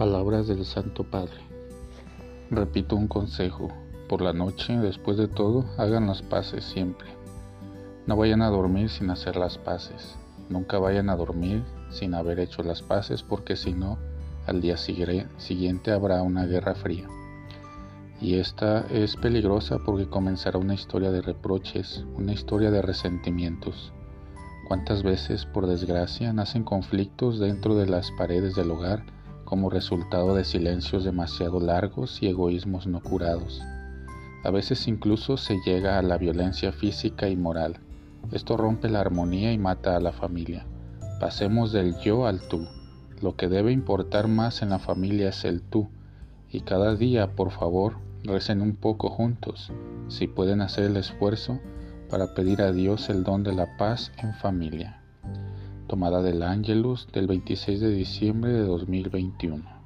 Palabras del Santo Padre. Repito un consejo. Por la noche, después de todo, hagan las paces siempre. No vayan a dormir sin hacer las paces. Nunca vayan a dormir sin haber hecho las paces porque si no, al día siguiente habrá una guerra fría. Y esta es peligrosa porque comenzará una historia de reproches, una historia de resentimientos. ¿Cuántas veces, por desgracia, nacen conflictos dentro de las paredes del hogar? Como resultado de silencios demasiado largos y egoísmos no curados. A veces incluso se llega a la violencia física y moral. Esto rompe la armonía y mata a la familia. Pasemos del yo al tú. Lo que debe importar más en la familia es el tú. Y cada día, por favor, recen un poco juntos, si pueden hacer el esfuerzo para pedir a Dios el don de la paz en familia tomada del Ángelus del 26 de diciembre de 2021.